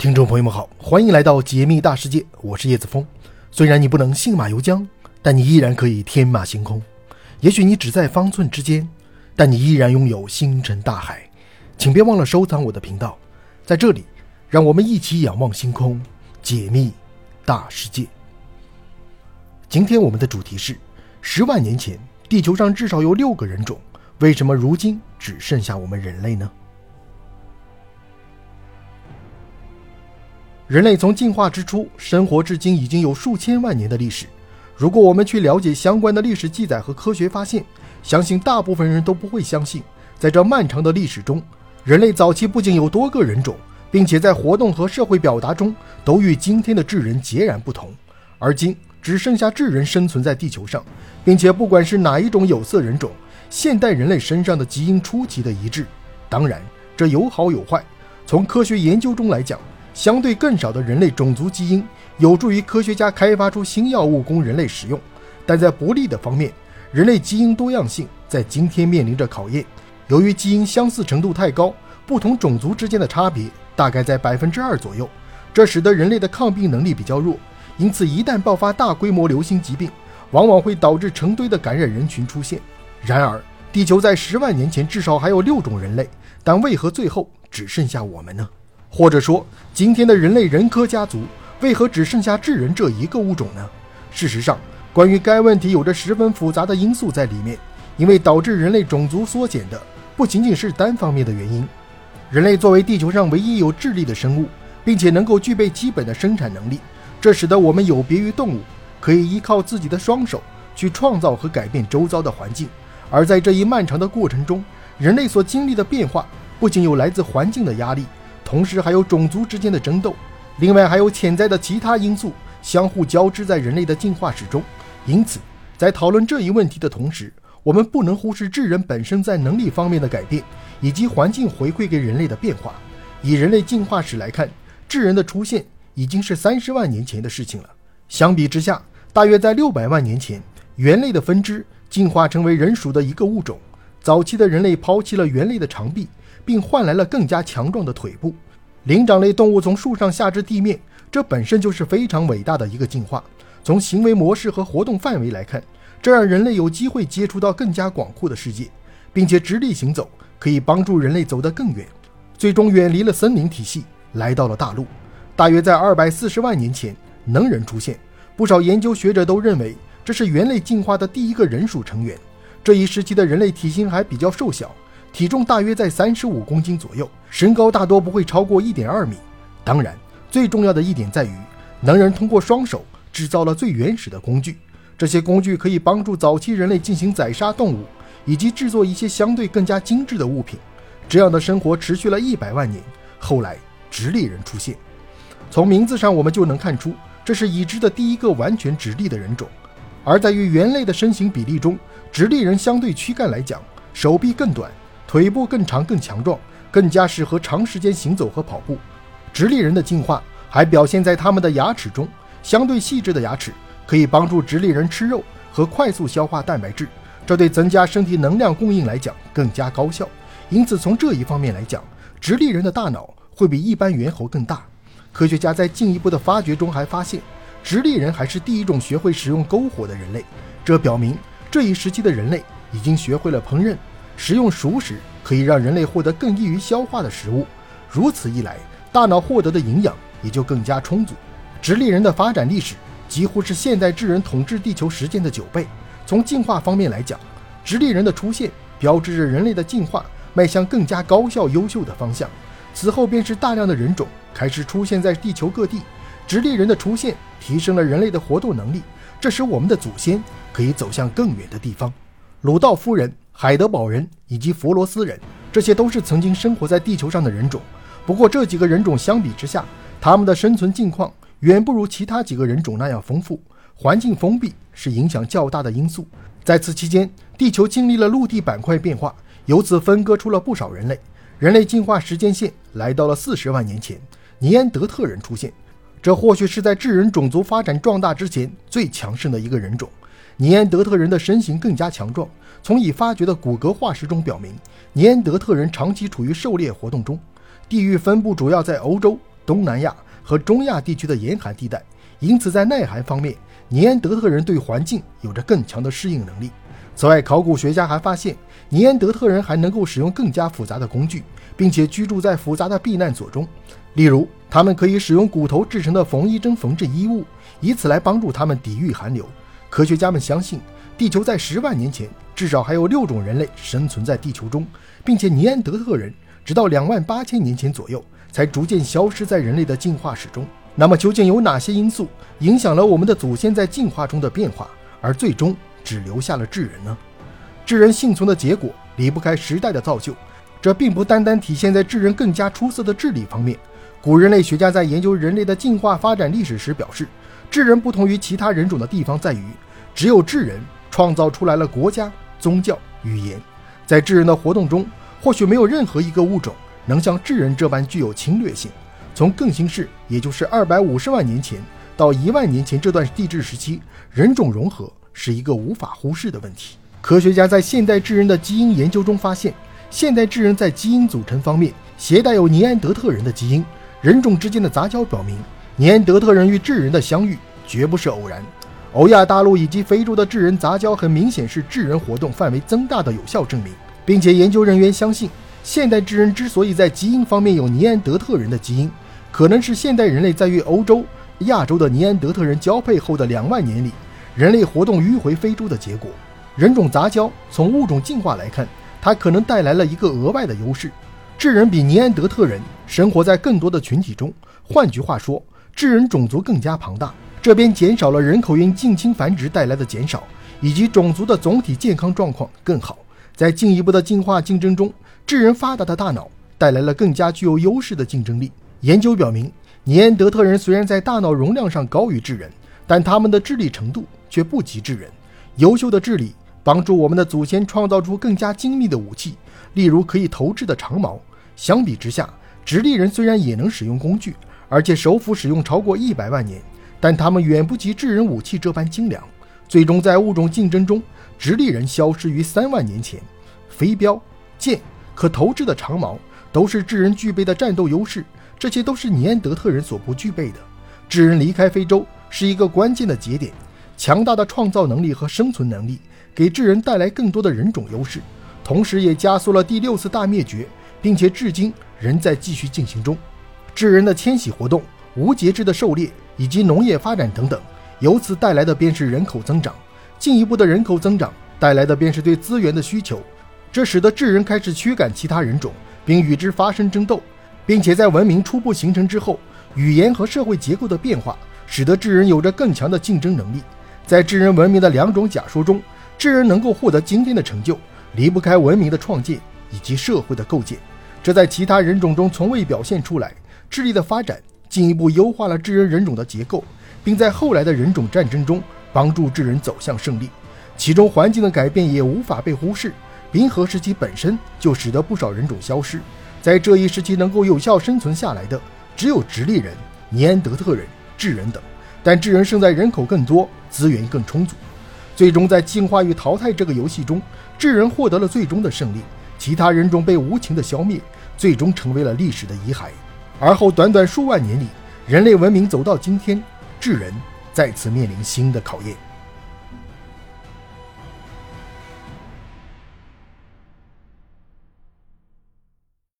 听众朋友们好，欢迎来到解密大世界，我是叶子峰。虽然你不能信马由缰，但你依然可以天马行空。也许你只在方寸之间，但你依然拥有星辰大海。请别忘了收藏我的频道，在这里，让我们一起仰望星空，解密大世界。今天我们的主题是：十万年前，地球上至少有六个人种，为什么如今只剩下我们人类呢？人类从进化之初生活至今已经有数千万年的历史。如果我们去了解相关的历史记载和科学发现，相信大部分人都不会相信，在这漫长的历史中，人类早期不仅有多个人种，并且在活动和社会表达中都与今天的智人截然不同，而今。只剩下智人生存在地球上，并且不管是哪一种有色人种，现代人类身上的基因出奇的一致。当然，这有好有坏。从科学研究中来讲，相对更少的人类种族基因有助于科学家开发出新药物供人类使用；但在不利的方面，人类基因多样性在今天面临着考验。由于基因相似程度太高，不同种族之间的差别大概在百分之二左右，这使得人类的抗病能力比较弱。因此，一旦爆发大规模流行疾病，往往会导致成堆的感染人群出现。然而，地球在十万年前至少还有六种人类，但为何最后只剩下我们呢？或者说，今天的人类人科家族为何只剩下智人这一个物种呢？事实上，关于该问题有着十分复杂的因素在里面，因为导致人类种族缩减的不仅仅是单方面的原因。人类作为地球上唯一有智力的生物，并且能够具备基本的生产能力。这使得我们有别于动物，可以依靠自己的双手去创造和改变周遭的环境。而在这一漫长的过程中，人类所经历的变化不仅有来自环境的压力，同时还有种族之间的争斗，另外还有潜在的其他因素相互交织在人类的进化史中。因此，在讨论这一问题的同时，我们不能忽视智人本身在能力方面的改变，以及环境回馈给人类的变化。以人类进化史来看，智人的出现。已经是三十万年前的事情了。相比之下，大约在六百万年前，猿类的分支进化成为人属的一个物种。早期的人类抛弃了猿类的长臂，并换来了更加强壮的腿部。灵长类动物从树上下至地面，这本身就是非常伟大的一个进化。从行为模式和活动范围来看，这让人类有机会接触到更加广阔的世界，并且直立行走可以帮助人类走得更远，最终远离了森林体系，来到了大陆。大约在二百四十万年前，能人出现。不少研究学者都认为，这是猿类进化的第一个人属成员。这一时期的人类体型还比较瘦小，体重大约在三十五公斤左右，身高大多不会超过一点二米。当然，最重要的一点在于，能人通过双手制造了最原始的工具。这些工具可以帮助早期人类进行宰杀动物，以及制作一些相对更加精致的物品。这样的生活持续了一百万年。后来，直立人出现。从名字上，我们就能看出，这是已知的第一个完全直立的人种。而在于猿类的身形比例中，直立人相对躯干来讲，手臂更短，腿部更长更强壮，更加适合长时间行走和跑步。直立人的进化还表现在他们的牙齿中，相对细致的牙齿可以帮助直立人吃肉和快速消化蛋白质，这对增加身体能量供应来讲更加高效。因此，从这一方面来讲，直立人的大脑会比一般猿猴更大。科学家在进一步的发掘中还发现，直立人还是第一种学会使用篝火的人类。这表明这一时期的人类已经学会了烹饪，食用熟食可以让人类获得更易于消化的食物。如此一来，大脑获得的营养也就更加充足。直立人的发展历史几乎是现代智人统治地球时间的九倍。从进化方面来讲，直立人的出现标志着人类的进化迈向更加高效优秀的方向。此后便是大量的人种开始出现在地球各地，直立人的出现提升了人类的活动能力，这使我们的祖先可以走向更远的地方。鲁道夫人、海德堡人以及佛罗斯人，这些都是曾经生活在地球上的人种。不过这几个人种相比之下，他们的生存境况远不如其他几个人种那样丰富，环境封闭是影响较大的因素。在此期间，地球经历了陆地板块变化，由此分割出了不少人类。人类进化时间线来到了四十万年前，尼安德特人出现。这或许是在智人种族发展壮大之前最强盛的一个人种。尼安德特人的身形更加强壮。从已发掘的骨骼化石中表明，尼安德特人长期处于狩猎活动中。地域分布主要在欧洲、东南亚和中亚地区的严寒地带，因此在耐寒方面，尼安德特人对环境有着更强的适应能力。此外，考古学家还发现，尼安德特人还能够使用更加复杂的工具，并且居住在复杂的避难所中。例如，他们可以使用骨头制成的缝衣针缝制衣物，以此来帮助他们抵御寒流。科学家们相信，地球在十万年前至少还有六种人类生存在地球中，并且尼安德特人直到两万八千年前左右才逐渐消失在人类的进化史中。那么，究竟有哪些因素影响了我们的祖先在进化中的变化，而最终？只留下了智人呢？智人幸存的结果离不开时代的造就，这并不单单体现在智人更加出色的智力方面。古人类学家在研究人类的进化发展历史时表示，智人不同于其他人种的地方在于，只有智人创造出来了国家、宗教、语言。在智人的活动中，或许没有任何一个物种能像智人这般具有侵略性。从更新世，也就是二百五十万年前到一万年前这段地质时期，人种融合。是一个无法忽视的问题。科学家在现代智人的基因研究中发现，现代智人在基因组成方面携带有尼安德特人的基因。人种之间的杂交表明，尼安德特人与智人的相遇绝不是偶然。欧亚大陆以及非洲的智人杂交很明显是智人活动范围增大的有效证明，并且研究人员相信，现代智人之所以在基因方面有尼安德特人的基因，可能是现代人类在与欧洲、亚洲的尼安德特人交配后的两万年里。人类活动迂回非洲的结果，人种杂交从物种进化来看，它可能带来了一个额外的优势：智人比尼安德特人生活在更多的群体中。换句话说，智人种族更加庞大，这边减少了人口因近亲繁殖带来的减少，以及种族的总体健康状况更好。在进一步的进化竞争中，智人发达的大脑带来了更加具有优势的竞争力。研究表明，尼安德特人虽然在大脑容量上高于智人，但他们的智力程度。却不及智人。优秀的智力帮助我们的祖先创造出更加精密的武器，例如可以投掷的长矛。相比之下，直立人虽然也能使用工具，而且手斧使用超过一百万年，但他们远不及智人武器这般精良。最终，在物种竞争中，直立人消失于三万年前。飞镖、剑、可投掷的长矛都是智人具备的战斗优势，这些都是尼安德特人所不具备的。智人离开非洲是一个关键的节点。强大的创造能力和生存能力给智人带来更多的人种优势，同时也加速了第六次大灭绝，并且至今仍在继续进行中。智人的迁徙活动、无节制的狩猎以及农业发展等等，由此带来的便是人口增长。进一步的人口增长带来的便是对资源的需求，这使得智人开始驱赶其他人种，并与之发生争斗，并且在文明初步形成之后，语言和社会结构的变化使得智人有着更强的竞争能力。在智人文明的两种假说中，智人能够获得今天的成就，离不开文明的创建以及社会的构建，这在其他人种中从未表现出来。智力的发展进一步优化了智人人种的结构，并在后来的人种战争中帮助智人走向胜利。其中环境的改变也无法被忽视，冰河时期本身就使得不少人种消失，在这一时期能够有效生存下来的只有直立人、尼安德特人、智人等。但智人胜在人口更多，资源更充足。最终在进化与淘汰这个游戏中，智人获得了最终的胜利，其他人种被无情的消灭，最终成为了历史的遗骸。而后短短数万年里，人类文明走到今天，智人再次面临新的考验。